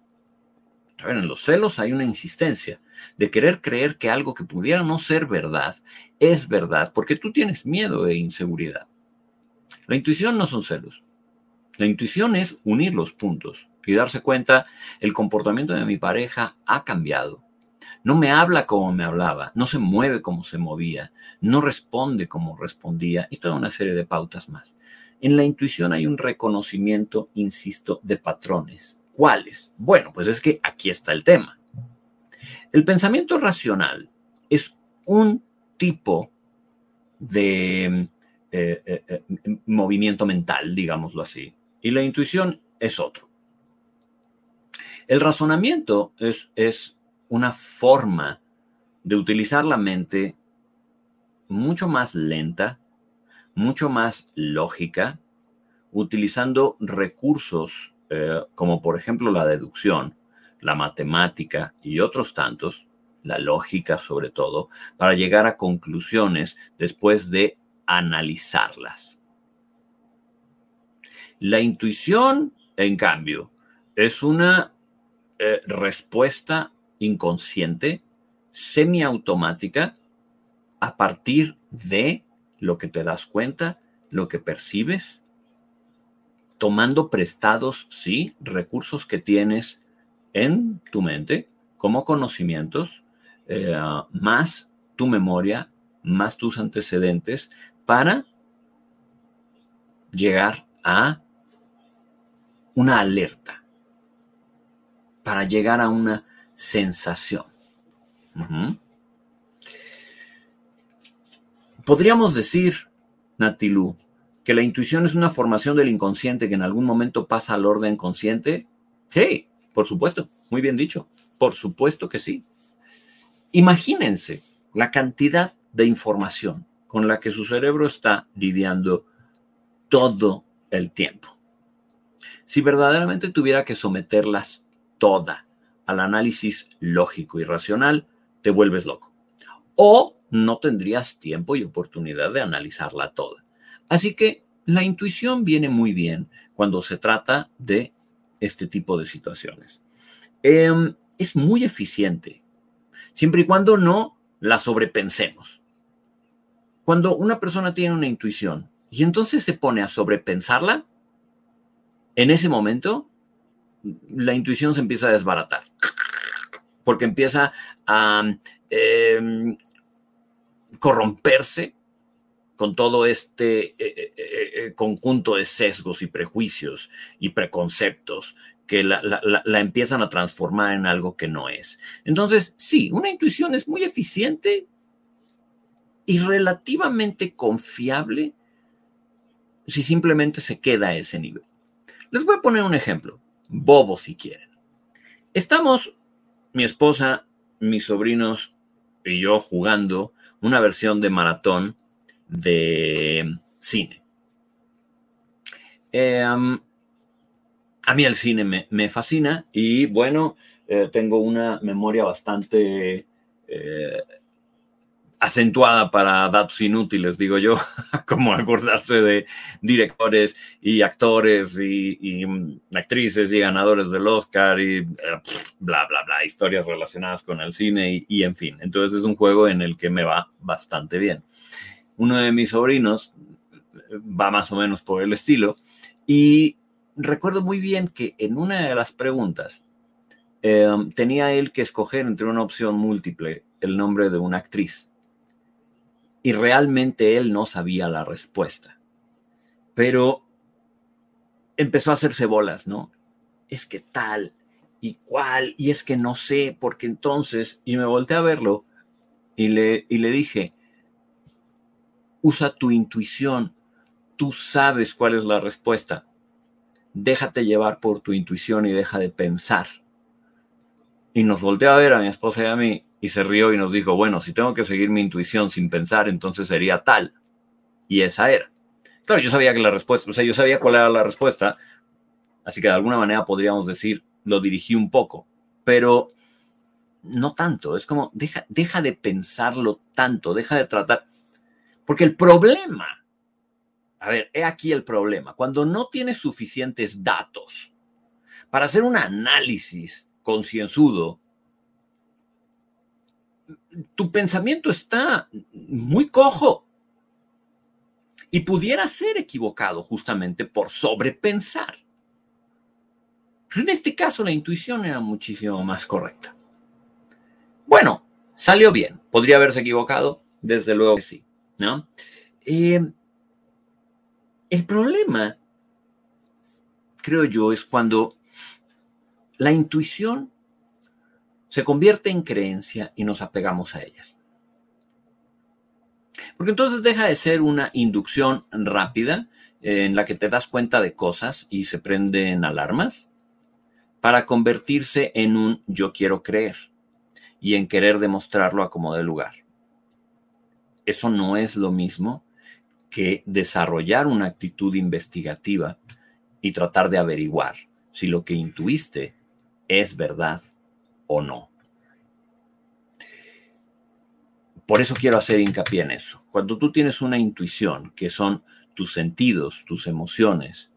en los celos hay una insistencia de querer creer que algo que pudiera no ser verdad es verdad porque tú tienes miedo e inseguridad. La intuición no son celos. La intuición es unir los puntos y darse cuenta, el comportamiento de mi pareja ha cambiado. No me habla como me hablaba, no se mueve como se movía, no responde como respondía y toda una serie de pautas más. En la intuición hay un reconocimiento, insisto, de patrones. ¿Cuáles? Bueno, pues es que aquí está el tema. El pensamiento racional es un tipo de eh, eh, eh, movimiento mental, digámoslo así, y la intuición es otro. El razonamiento es, es una forma de utilizar la mente mucho más lenta, mucho más lógica, utilizando recursos como por ejemplo la deducción, la matemática y otros tantos, la lógica sobre todo, para llegar a conclusiones después de analizarlas. La intuición, en cambio, es una eh, respuesta inconsciente, semiautomática, a partir de lo que te das cuenta, lo que percibes, tomando prestados, sí, recursos que tienes en tu mente como conocimientos, eh, más tu memoria, más tus antecedentes, para llegar a una alerta, para llegar a una sensación. Podríamos decir, Natilu, que la intuición es una formación del inconsciente que en algún momento pasa al orden consciente. Sí, por supuesto, muy bien dicho. Por supuesto que sí. Imagínense la cantidad de información con la que su cerebro está lidiando todo el tiempo. Si verdaderamente tuviera que someterlas toda al análisis lógico y racional, te vuelves loco. O no tendrías tiempo y oportunidad de analizarla toda. Así que la intuición viene muy bien cuando se trata de este tipo de situaciones. Em, es muy eficiente, siempre y cuando no la sobrepensemos. Cuando una persona tiene una intuición y entonces se pone a sobrepensarla, en ese momento la intuición se empieza a desbaratar, porque empieza a em, corromperse con todo este eh, eh, eh, conjunto de sesgos y prejuicios y preconceptos que la, empiezan a transformar en algo que no es. Entonces, sí, una intuición es muy eficiente y relativamente confiable si simplemente se queda a ese nivel. Les voy a poner un ejemplo, bobo si quieren. Estamos, mi esposa, mis sobrinos y yo jugando una versión de maratón de cine. Eh, a mí el cine me, fascina y bueno, eh, tengo una memoria bastante eh, acentuada para datos inútiles, digo yo, como acordarse de directores y actores y, mm, actrices y ganadores del Oscar y eh, bla, bla, bla, historias relacionadas con el cine y, en fin. Entonces es un juego en el que me va bastante bien. Uno de mis sobrinos va más o menos por el estilo y recuerdo muy bien que en una de las preguntas em, tenía él que escoger entre una opción múltiple el nombre de una actriz. Y realmente él no sabía la respuesta. Pero empezó a hacerse bolas, ¿no? Es que tal y cual, y es que no sé, porque entonces, y me volteé a verlo y le, y le dije, usa tu intuición, tú sabes cuál es la respuesta déjate llevar por tu intuición y deja de pensar. Y nos volteó a ver a mi esposa y a mí y se rió y nos dijo, bueno, si tengo que seguir mi intuición sin pensar, entonces sería tal. Y esa era. Claro, yo sabía que la respuesta, o sea, yo sabía cuál era la respuesta, así que de alguna manera podríamos decir, lo dirigí un poco, pero no tanto, es como, deja, deja de pensarlo tanto, deja de tratar, porque el problema a ver, he aquí el problema. Cuando no tienes suficientes datos para hacer un análisis concienzudo, tu pensamiento está muy cojo y pudiera ser equivocado justamente por sobrepensar. En este caso la intuición era muchísimo más correcta. Bueno, salió bien. ¿Podría haberse equivocado? Desde luego que sí. ¿No? Eh, el problema, creo yo, es cuando la intuición se convierte en creencia y nos apegamos a ellas. Porque entonces deja de ser una inducción rápida en la que te das cuenta de cosas y se prenden alarmas para convertirse en un yo quiero creer y en querer demostrarlo a como de lugar. Eso no es lo mismo que desarrollar una actitud investigativa y tratar de averiguar si lo que intuiste es verdad o no. Por eso quiero hacer hincapié en eso. Cuando tú tienes una intuición, que son tus sentidos, tus emociones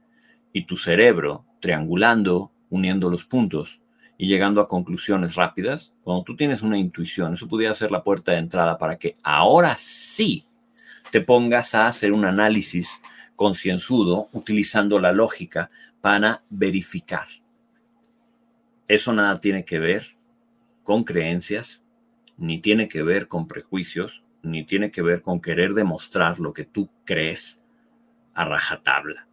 y tu cerebro triangulando, uniendo los puntos y llegando a conclusiones rápidas, cuando tú tienes una intuición, eso pudiera ser la puerta de entrada para que ahora sí te pongas a hacer un análisis concienzudo utilizando la lógica para verificar. Eso nada tiene que ver con creencias, ni tiene que ver con prejuicios, ni tiene que ver con querer demostrar lo que tú crees a rajatabla.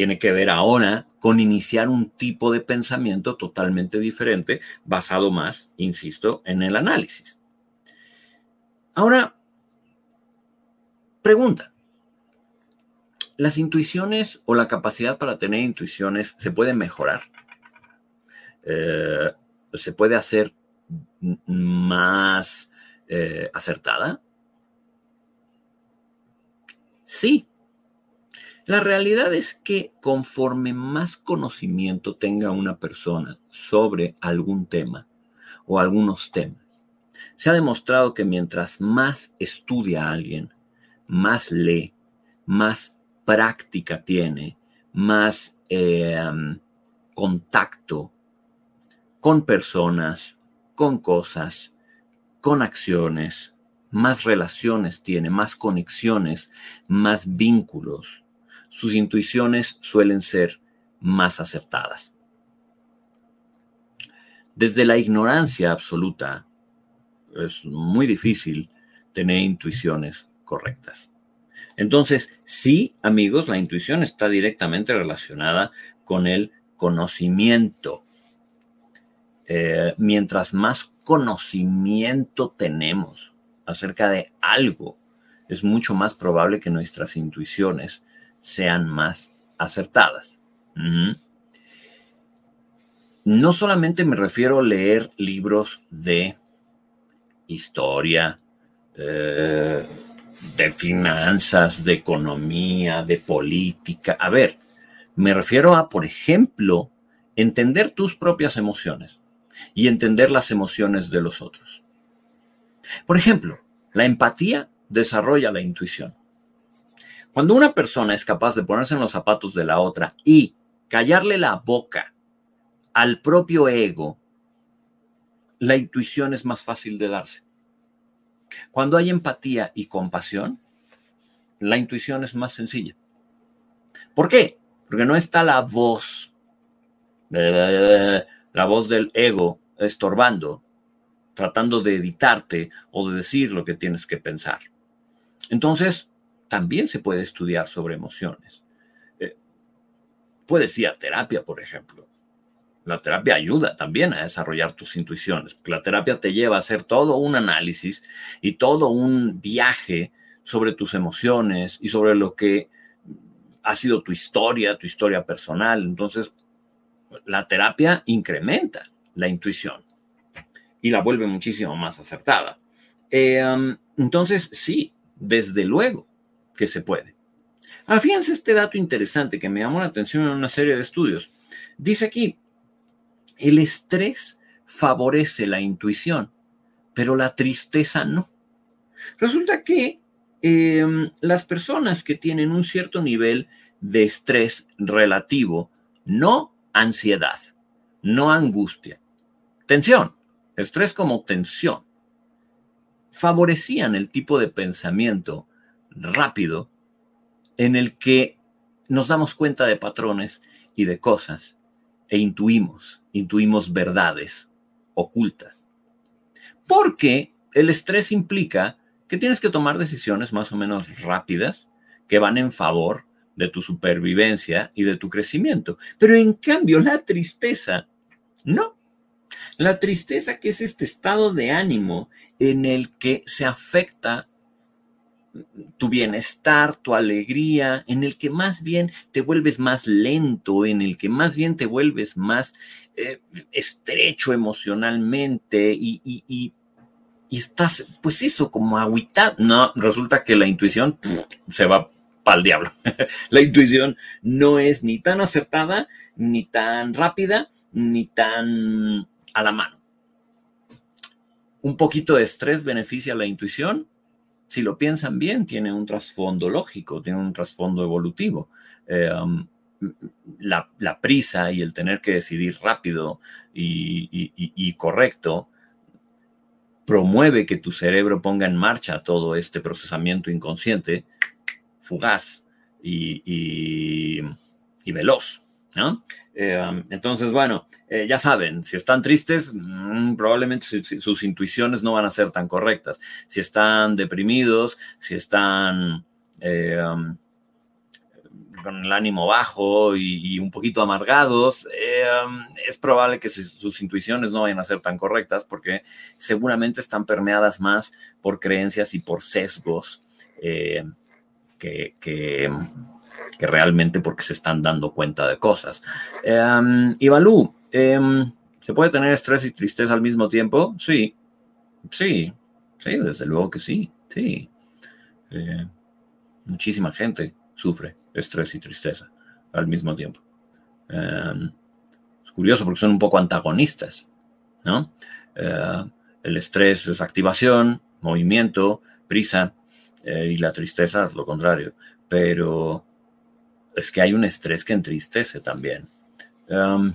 Tiene que ver ahora con iniciar un tipo de pensamiento totalmente diferente, basado más, insisto, en el análisis. Ahora, Pregunta. ¿Las intuiciones o la capacidad para tener intuiciones se pueden mejorar? Eh, ¿Se puede hacer más eh, acertada? Sí. La realidad es que conforme más conocimiento tenga una persona sobre algún tema o algunos temas, se ha demostrado que mientras más estudia a alguien, más lee, más práctica tiene, más em, contacto con personas, con cosas, con acciones, más relaciones tiene, más conexiones, más vínculos. Sus intuiciones suelen ser más acertadas. Desde la ignorancia absoluta es muy difícil tener intuiciones correctas. Entonces, sí, amigos, la intuición está directamente relacionada con el conocimiento. Eh, mientras más conocimiento tenemos acerca de algo, es mucho más probable que nuestras intuiciones sean más acertadas. No solamente me refiero a leer libros de historia, eh, de finanzas, de economía, de política. A ver, me refiero a, por ejemplo, entender tus propias emociones y entender las emociones de los otros. Por ejemplo, la empatía desarrolla la intuición. Cuando una persona es capaz de ponerse en los zapatos de la otra y callarle la boca al propio ego, la intuición es más fácil de darse. Cuando hay empatía y compasión, la intuición es más sencilla. ¿Por qué? Porque no está la voz, la voz del ego estorbando, tratando de editarte o de decir lo que tienes que pensar. Entonces, también se puede estudiar sobre emociones. Eh, puedes ir a terapia, por ejemplo. La terapia ayuda también a desarrollar tus intuiciones. La terapia te lleva a hacer todo un análisis y todo un viaje sobre tus emociones y sobre lo que ha sido tu historia, tu historia personal. Entonces, la terapia incrementa la intuición y la vuelve muchísimo más acertada. Eh, um, entonces, sí, desde luego que se puede. Ah, este dato interesante que me llamó la atención en una serie de estudios. Dice aquí, el estrés favorece la intuición, pero la tristeza no. Resulta que em, las personas que tienen un cierto nivel de estrés relativo, no ansiedad, no angustia, tensión, estrés como tensión, favorecían el tipo de pensamiento rápido en el que nos damos cuenta de patrones y de cosas e intuimos, intuimos verdades ocultas. Porque el estrés implica que tienes que tomar decisiones más o menos rápidas que van en favor de tu supervivencia y de tu crecimiento. Pero en cambio, la tristeza, no. La tristeza que es este estado de ánimo en el que se afecta tu bienestar, tu alegría, en el que más bien te vuelves más lento, en el que más bien te vuelves más eh, estrecho emocionalmente y, estás, pues eso, como agüitado. No, resulta que la intuición se va para el diablo. la intuición no es ni tan acertada, ni tan rápida, ni tan a la mano. Un poquito de estrés beneficia la intuición, si lo piensan bien, tiene un trasfondo lógico, tiene un trasfondo evolutivo. Um, la, prisa y el tener que decidir rápido y, correcto promueve que tu cerebro ponga en marcha todo este procesamiento inconsciente fugaz y, veloz. Eh, um, entonces, bueno, eh, ya saben, si están tristes, mm, probablemente sus intuiciones no van a ser tan correctas. Si están deprimidos, si están eh, um, con el ánimo bajo y, un poquito amargados, um, es probable que sus intuiciones no vayan a ser tan correctas porque seguramente están permeadas más por creencias y por sesgos que realmente porque se están dando cuenta de cosas. Um, ¿Se puede tener estrés y tristeza al mismo tiempo? Sí, sí, sí, desde luego que sí, sí. Eh, muchísima gente sufre estrés y tristeza al mismo tiempo. Em, es curioso porque son un poco antagonistas, ¿no? Eh, el estrés es activación, movimiento, prisa, eh, y la tristeza es lo contrario. Pero es que hay un estrés que entristece también. Em,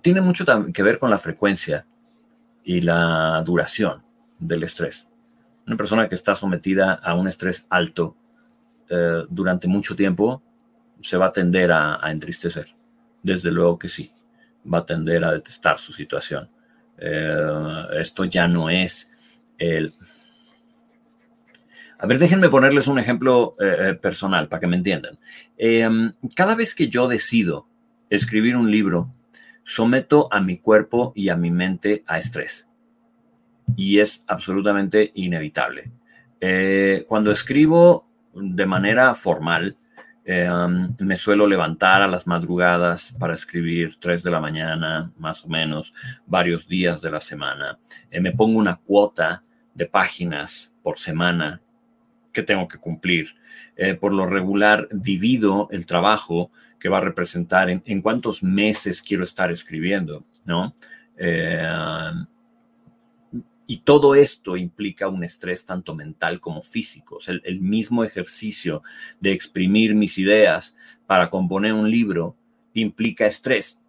tiene mucho que ver con la frecuencia y la duración del estrés. Una persona que está sometida a un estrés alto eh, durante mucho tiempo se va a tender a, entristecer. Desde luego que sí, va a tender a detestar su situación. Eh, esto ya no es el... A ver, déjenme ponerles un ejemplo eh, personal para que me entiendan. cada vez que yo decido escribir un libro someto a mi cuerpo y a mi mente a estrés. y es absolutamente inevitable. Eh, cuando escribo de manera formal, eh, um, me suelo levantar a las madrugadas para escribir 3 de la mañana, más o menos, varios días de la semana. Eh, me pongo una cuota de páginas por semana que tengo que cumplir. por lo regular, divido el trabajo que va a representar en, en cuántos meses quiero estar escribiendo, ¿no? Um, y todo esto implica un estrés tanto mental como físico. el, mismo ejercicio de exprimir mis ideas para componer un libro implica estrés.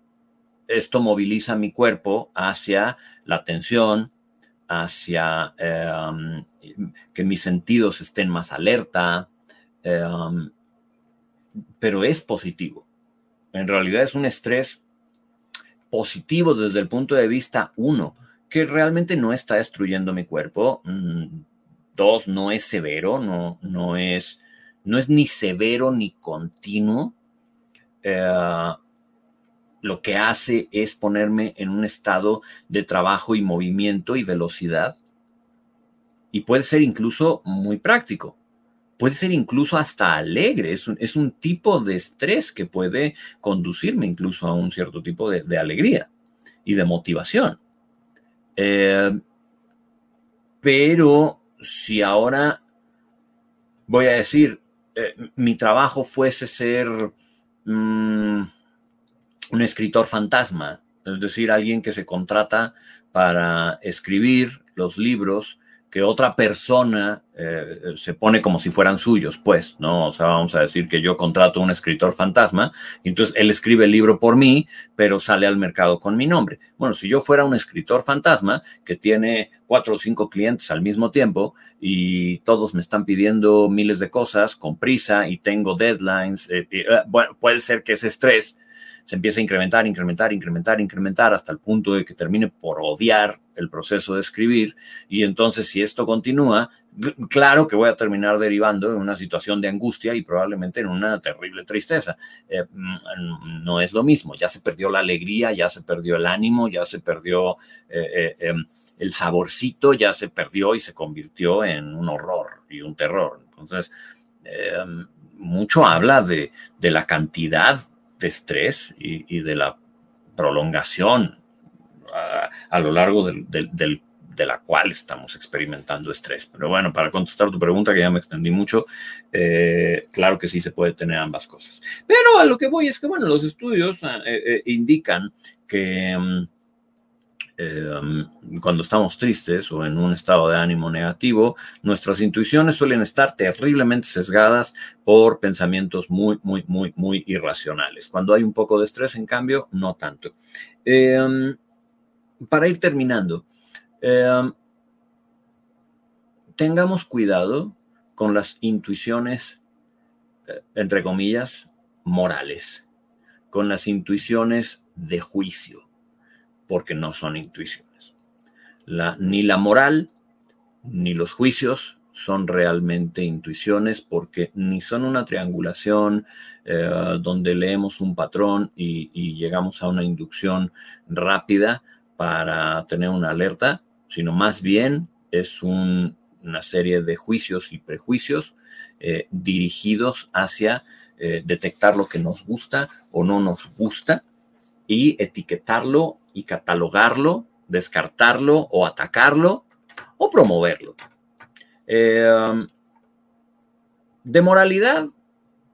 Esto moviliza mi cuerpo hacia la tensión, hacia em, que mis sentidos estén más alerta, em, pero es positivo. En realidad es un estrés positivo desde el punto de vista uno que realmente no está destruyendo mi cuerpo. Mm, dos, no es severo, no, no, es, no es ni severo ni continuo. Eh, lo que hace es ponerme en un estado de trabajo y movimiento y velocidad. Y puede ser incluso muy práctico. Puede ser incluso hasta alegre. Es un, es un tipo de estrés que puede conducirme incluso a un cierto tipo de alegría y de motivación. Eh, pero si ahora voy a decir, eh, mi trabajo fuese ser mm, un escritor fantasma, es decir, alguien que se contrata para escribir los libros que otra persona eh, se pone como si fueran suyos, pues, ¿no? O sea, vamos a decir que yo contrato a un escritor fantasma, entonces él escribe el libro por mí, pero sale al mercado con mi nombre. Bueno, si yo fuera un escritor fantasma que tiene cuatro o cinco clientes al mismo tiempo y todos me están pidiendo miles de cosas con prisa y tengo deadlines, eh, eh, bueno, puede ser que ese estrés se empieza a incrementar, incrementar, incrementar, incrementar hasta el punto de que termine por odiar el proceso de escribir. Y entonces, si esto continúa, claro que voy a terminar derivando en una situación de angustia y probablemente en una terrible tristeza. Eh, mm, no es lo mismo, ya se perdió la alegría, ya se perdió el ánimo, ya se perdió eh, eh, em, el saborcito, ya se perdió y se convirtió en un horror y un terror. Entonces, em, mucho habla de, de la cantidad estrés y, de la prolongación a, lo largo de la cual estamos experimentando estrés. Pero bueno, para contestar tu pregunta, que ya me extendí mucho, eh, claro que sí se puede tener ambas cosas. Pero a lo que voy es que, bueno, los estudios eh, eh, indican que... Mm, Em, cuando estamos tristes o en un estado de ánimo negativo, nuestras intuiciones suelen estar terriblemente sesgadas por pensamientos muy, muy, muy, muy irracionales. Cuando hay un poco de estrés, en cambio, no tanto. Em, para ir terminando, em, tengamos cuidado con las intuiciones, eh, entre comillas, morales, con las intuiciones de juicio porque no son intuiciones. ni la moral ni los juicios son realmente intuiciones porque ni son una triangulación eh, donde leemos un patrón y, llegamos a una inducción rápida para tener una alerta, sino más bien es una serie de juicios y prejuicios eh, dirigidos hacia eh, detectar lo que nos gusta o no nos gusta y etiquetarlo y catalogarlo, descartarlo o atacarlo o promoverlo. Em, de moralidad,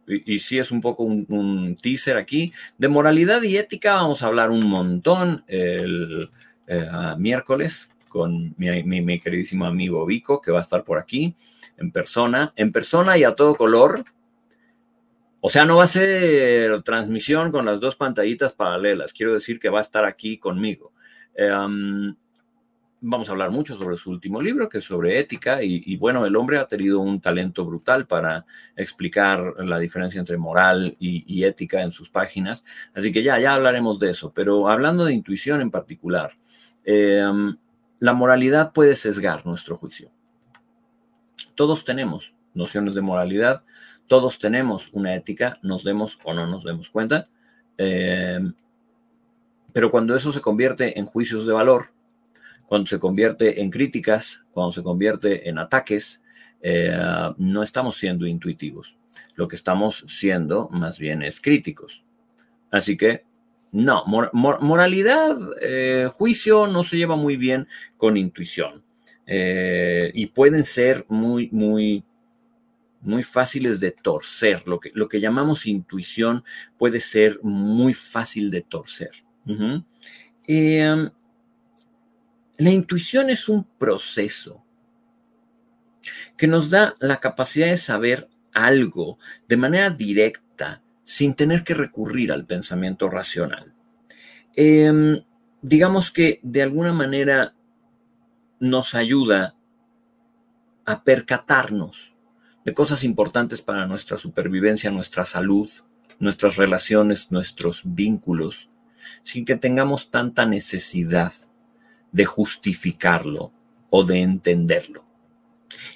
y, si es un poco un, teaser aquí, de moralidad y ética vamos a hablar un montón el eh, miércoles con mi, mi, queridísimo amigo Vico, que va a estar por aquí en persona, en persona y a todo color. O sea, no va a ser transmisión con las dos pantallitas paralelas. Quiero decir que va a estar aquí conmigo. Em, vamos a hablar mucho sobre su último libro, que es sobre ética. Y, bueno, el hombre ha tenido un talento brutal para explicar la diferencia entre moral y, ética en sus páginas. Así que ya, ya hablaremos de eso. Pero hablando de intuición en particular, em, la moralidad puede sesgar nuestro juicio. Todos tenemos nociones de moralidad, todos tenemos una ética, nos demos o no nos demos cuenta, eh, pero cuando eso se convierte en juicios de valor, Cuando se convierte en críticas, cuando se convierte en ataques, eh, no estamos siendo intuitivos. Lo que estamos siendo más bien es críticos. Así que, no, moralidad, eh, juicio no se lleva muy bien con intuición. Y pueden ser muy, muy, muy fáciles de torcer. Lo que, lo que llamamos intuición puede ser muy fácil de torcer. Em, la intuición es un proceso que nos da la capacidad de saber algo de manera directa sin tener que recurrir al pensamiento racional. Em, digamos que de alguna manera nos ayuda a percatarnos de cosas importantes para nuestra supervivencia, nuestra salud, nuestras relaciones, nuestros vínculos, sin que tengamos tanta necesidad de justificarlo o de entenderlo.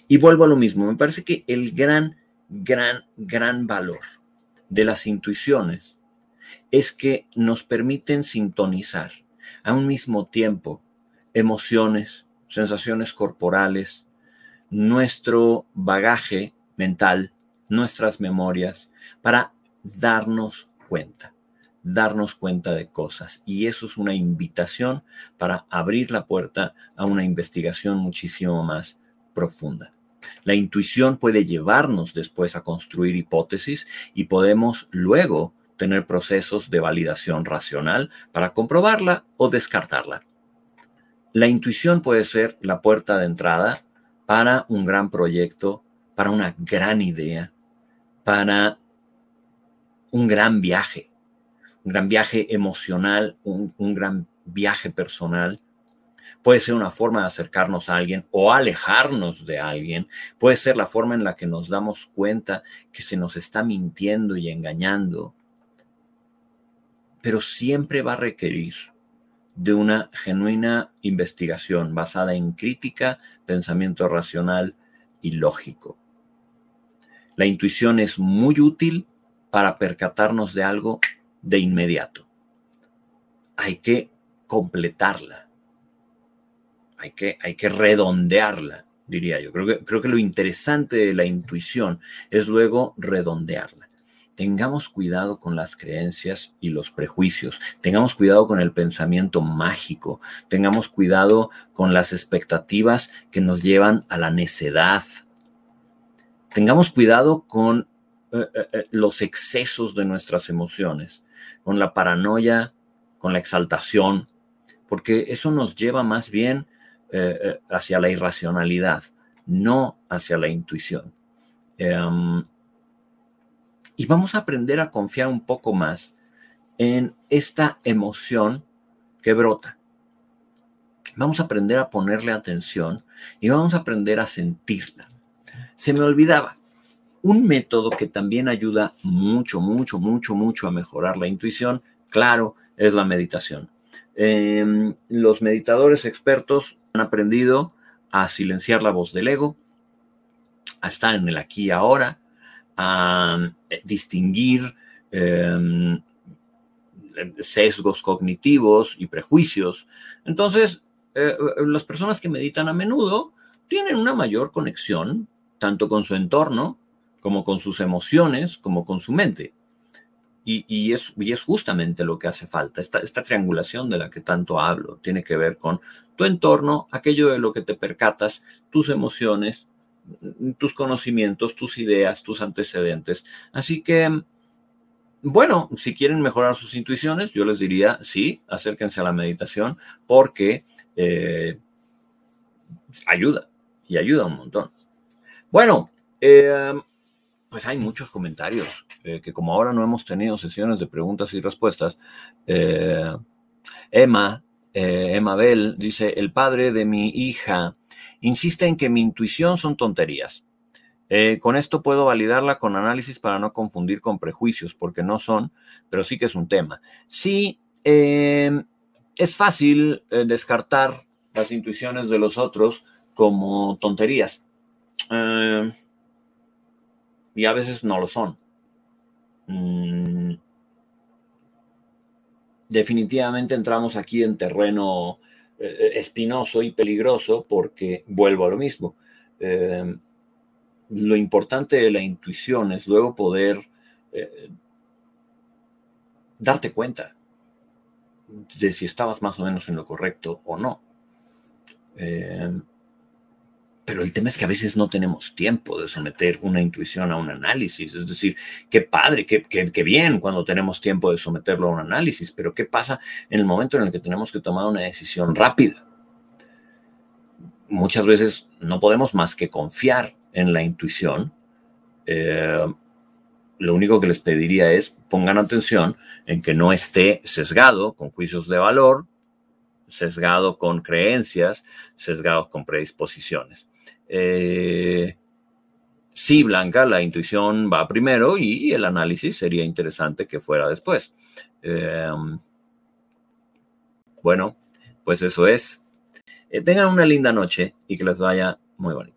Y vuelvo a lo mismo, me parece que el gran, gran, gran valor de las intuiciones es que nos permiten sintonizar a un mismo tiempo emociones, sensaciones corporales, nuestro bagaje mental, nuestras memorias, para darnos cuenta, darnos cuenta de cosas. Y eso es una invitación para abrir la puerta a una investigación muchísimo más profunda. La intuición puede llevarnos después a construir hipótesis y podemos luego tener procesos de validación racional para comprobarla o descartarla. La intuición puede ser la puerta de entrada para un gran proyecto, para una gran idea, para un gran viaje, un gran viaje emocional, un, gran viaje personal. Puede ser una forma de acercarnos a alguien o alejarnos de alguien. Puede ser la forma en la que nos damos cuenta que se nos está mintiendo y engañando. Pero siempre va a requerir de una genuina investigación basada en crítica, pensamiento racional y lógico. La intuición es muy útil para percatarnos de algo de inmediato. Hay que completarla. Hay que, hay que redondearla, diría yo. Creo que, creo que lo interesante de la intuición es luego redondearla tengamos cuidado con las creencias y los prejuicios, tengamos cuidado con el pensamiento mágico, tengamos cuidado con las expectativas que nos llevan a la necedad, tengamos cuidado con eh, eh, eh, los excesos de nuestras emociones, con la paranoia, con la exaltación, porque eso nos lleva más bien hacia la irracionalidad, no hacia la intuición. Em, y vamos a aprender a confiar un poco más en esta emoción que brota. Vamos a aprender a ponerle atención y vamos a aprender a sentirla. Se me olvidaba, un método que también ayuda mucho, mucho, mucho, mucho a mejorar la intuición, claro, es la meditación. Em, los meditadores expertos han aprendido a silenciar la voz del ego, a estar en el aquí y ahora, a eh, distinguir em, sesgos cognitivos y prejuicios. Entonces, eh, eh, las personas que meditan a menudo tienen una mayor conexión tanto con su entorno como con sus emociones, como con su mente. Y, es, y es, justamente lo que hace falta. Esta, esta, triangulación de la que tanto hablo tiene que ver con tu entorno, aquello de lo que te percatas, tus emociones tus conocimientos, tus ideas, tus antecedentes. Así que, bueno, si quieren mejorar sus intuiciones, yo les diría, sí, acérquense a la meditación porque eh, ayuda y ayuda un montón. Bueno, eh, pues hay muchos comentarios eh, que como ahora no hemos tenido sesiones de preguntas y respuestas, Emma, Emma Bell dice, el padre de mi hija insiste en que mi intuición son tonterías. Eh, con esto puedo validarla con análisis para no confundir con prejuicios, porque no son, pero sí que es un tema. Sí, em, es fácil eh, descartar las intuiciones de los otros como tonterías. Em, y a veces no lo son. Mm, definitivamente entramos aquí en terreno eh, espinoso y peligroso porque vuelvo a lo mismo. Eh, lo importante de la intuición es luego poder eh, darte cuenta de si estabas más o menos en lo correcto o no. Pero el tema es que a veces no tenemos tiempo de someter una intuición a un análisis. Es decir, qué padre, qué, bien cuando tenemos tiempo de someterlo a un análisis, pero ¿qué pasa en el momento en el que tenemos que tomar una decisión rápida? Muchas veces no podemos más que confiar en la intuición. Eh, lo único que les pediría es pongan atención en que no esté sesgado con juicios de valor, sesgado con creencias, sesgado con predisposiciones. Eh, sí, Blanca, la intuición va primero y el análisis sería interesante que fuera después. Em, bueno, pues eso es. Eh, tengan una linda noche y que les vaya muy bonito.